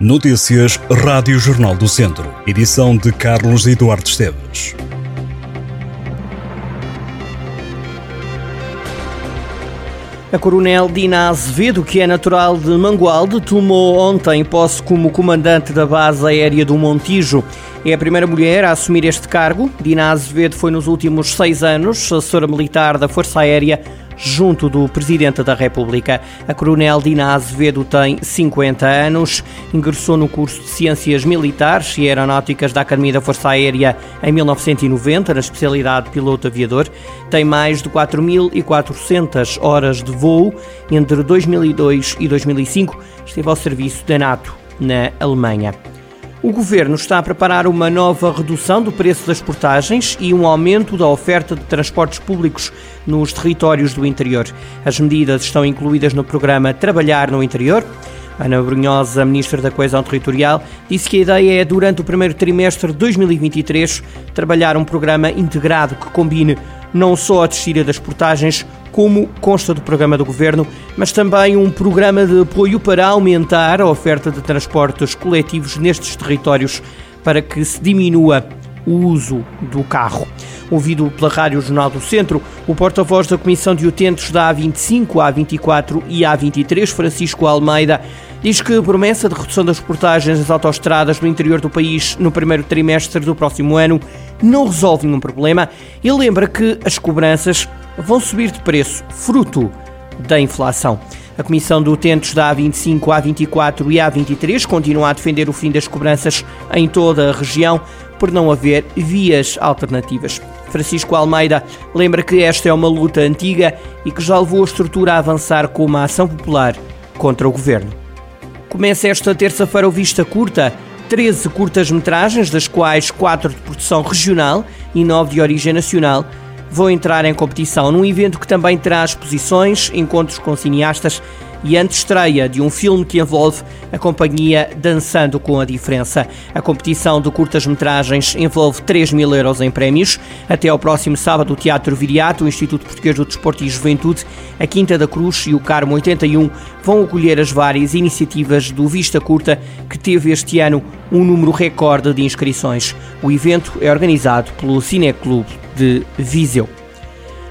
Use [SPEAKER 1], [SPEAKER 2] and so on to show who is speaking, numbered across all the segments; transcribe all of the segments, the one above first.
[SPEAKER 1] Notícias Rádio Jornal do Centro. Edição de Carlos Eduardo Esteves.
[SPEAKER 2] A coronel Dina Azevedo, que é natural de Mangualde, tomou ontem posse como comandante da base aérea do Montijo. É a primeira mulher a assumir este cargo. Dina Azevedo foi nos últimos seis anos assessora militar da Força Aérea junto do Presidente da República. A Coronel Dina Azevedo tem 50 anos, ingressou no curso de Ciências Militares e Aeronáuticas da Academia da Força Aérea em 1990, na especialidade de piloto aviador. Tem mais de 4.400 horas de voo. Entre 2002 e 2005 esteve ao serviço da NATO na Alemanha. O governo está a preparar uma nova redução do preço das portagens e um aumento da oferta de transportes públicos nos territórios do interior. As medidas estão incluídas no programa Trabalhar no Interior. Ana Brunhosa, Ministra da Coesão Territorial, disse que a ideia é, durante o primeiro trimestre de 2023, trabalhar um programa integrado que combine não só a descida das portagens, como consta do programa do Governo, mas também um programa de apoio para aumentar a oferta de transportes coletivos nestes territórios para que se diminua o uso do carro. Ouvido pela Rádio Jornal do Centro, o porta-voz da Comissão de Utentes da A25, A24 e A23, Francisco Almeida, diz que a promessa de redução das portagens das autoestradas no interior do país no primeiro trimestre do próximo ano não resolve nenhum problema e lembra que as cobranças vão subir de preço, fruto da inflação. A Comissão de Utentes da A25, A24 e A23 continua a defender o fim das cobranças em toda a região por não haver vias alternativas. Francisco Almeida lembra que esta é uma luta antiga e que já levou a estrutura a avançar com uma ação popular contra o governo. Começa esta terça-feira o Vista Curta, 13 curtas-metragens, das quais 4 de produção regional e 9 de origem nacional. Vão entrar em competição num evento que também terá exposições, encontros com cineastas e antestreia de um filme que envolve a companhia Dançando com a Diferença. A competição de curtas-metragens envolve 3 mil euros em prémios. Até ao próximo sábado, o Teatro Viriato, o Instituto Português do Desporto e Juventude, a Quinta da Cruz e o Carmo 81 vão acolher as várias iniciativas do Vista Curta, que teve este ano um número recorde de inscrições. O evento é organizado pelo Cineclube de Viseu.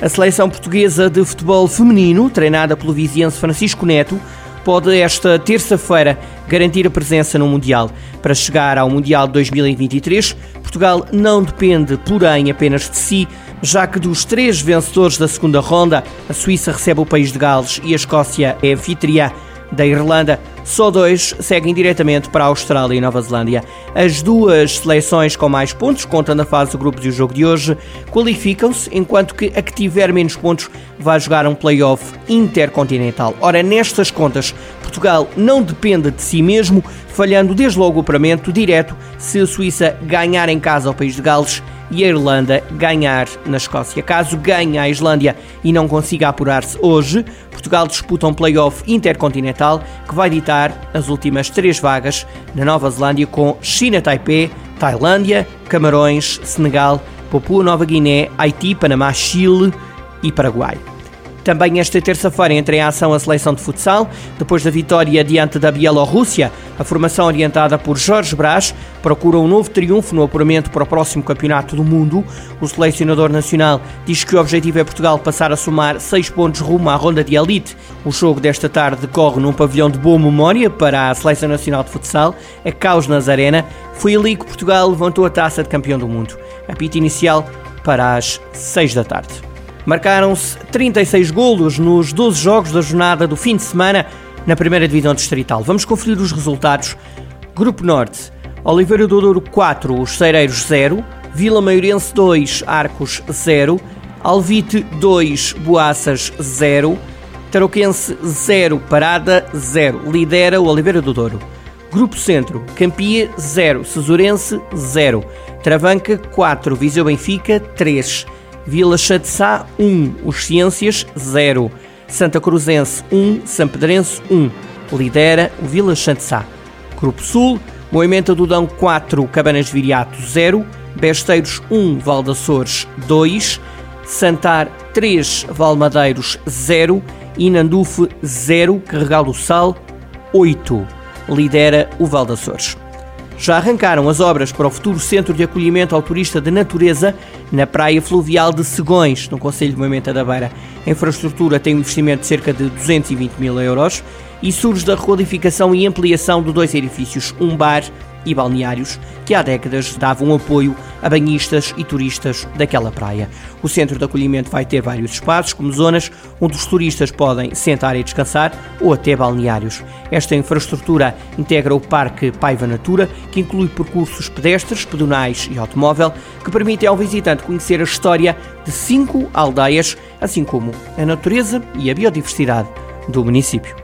[SPEAKER 2] A seleção portuguesa de futebol feminino, treinada pelo viziense Francisco Neto, pode esta terça-feira garantir a presença no Mundial. Para chegar ao Mundial 2023, Portugal não depende, porém, apenas de si, já que dos três vencedores da segunda ronda, a Suíça recebe o país de Gales e a Escócia é anfitriã da Irlanda, só dois seguem diretamente para a Austrália e Nova Zelândia. As duas seleções com mais pontos, contando a fase de grupos e o jogo de hoje, qualificam-se, enquanto que a que tiver menos pontos vai jogar um play-off intercontinental. Ora, nestas contas, Portugal não depende de si mesmo, falhando desde logo o operamento direto se a Suíça ganhar em casa ao país de Gales e a Irlanda ganhar na Escócia. Caso ganhe a Islândia e não consiga apurar-se hoje, Portugal disputa um play-off intercontinental que vai ditar as últimas três vagas na Nova Zelândia com China Taipei, Tailândia, Camarões, Senegal, Papua Nova Guiné, Haiti, Panamá, Chile e Paraguai. Também esta terça-feira entra em ação a seleção de futsal. Depois da vitória diante da Bielorrússia, a formação orientada por Jorge Brás procura um novo triunfo no apuramento para o próximo Campeonato do Mundo. O selecionador nacional diz que o objetivo é Portugal passar a somar seis pontos rumo à ronda de elite. O jogo desta tarde decorre num pavilhão de boa memória para a Seleção Nacional de Futsal, a Caos Nazarena. Foi ali que Portugal levantou a taça de campeão do mundo. A pita inicial para as seis da tarde. Marcaram-se 36 golos nos 12 jogos da jornada do fim de semana na primeira divisão distrital. Vamos conferir os resultados. Grupo Norte, Oliveira do Douro 4, Os Cereiros 0, Vila Maiorense 2, Arcos 0, Alvite 2, Boaças 0, Tarouquense 0, Parada 0. Lidera o Oliveira do Douro. Grupo Centro, Campia 0, Cesurense 0, Travanca 4, Viseu Benfica 3, Vila Chatzá 1, Os Ciências 0, Santa Cruzense 1, São Pedrense 1. Lidera o Vila Chatzá. Grupo Sul, Moimenta do Dão 4, Cabanas Viriato 0, Besteiros 1, Valdaçores 2, Santar 3, Valmadeiros 0 e Nandufe 0, Carregal do Sal 8. lidera o Val das Açores. Já arrancaram as obras para o futuro Centro de Acolhimento ao Turista de Natureza na Praia Fluvial de Segões, no Conselho de Moimenta da Beira. A infraestrutura tem um investimento de cerca de 220 mil euros e surge da requalificação e ampliação de dois edifícios, um bar e balneários que há décadas davam apoio a banhistas e turistas daquela praia. O centro de acolhimento vai ter vários espaços, como zonas onde os turistas podem sentar e descansar ou até balneários. Esta infraestrutura integra o Parque Paiva Natura, que inclui percursos pedestres, pedonais e automóvel, que permitem ao visitante conhecer a história de cinco aldeias, assim como a natureza e a biodiversidade do município.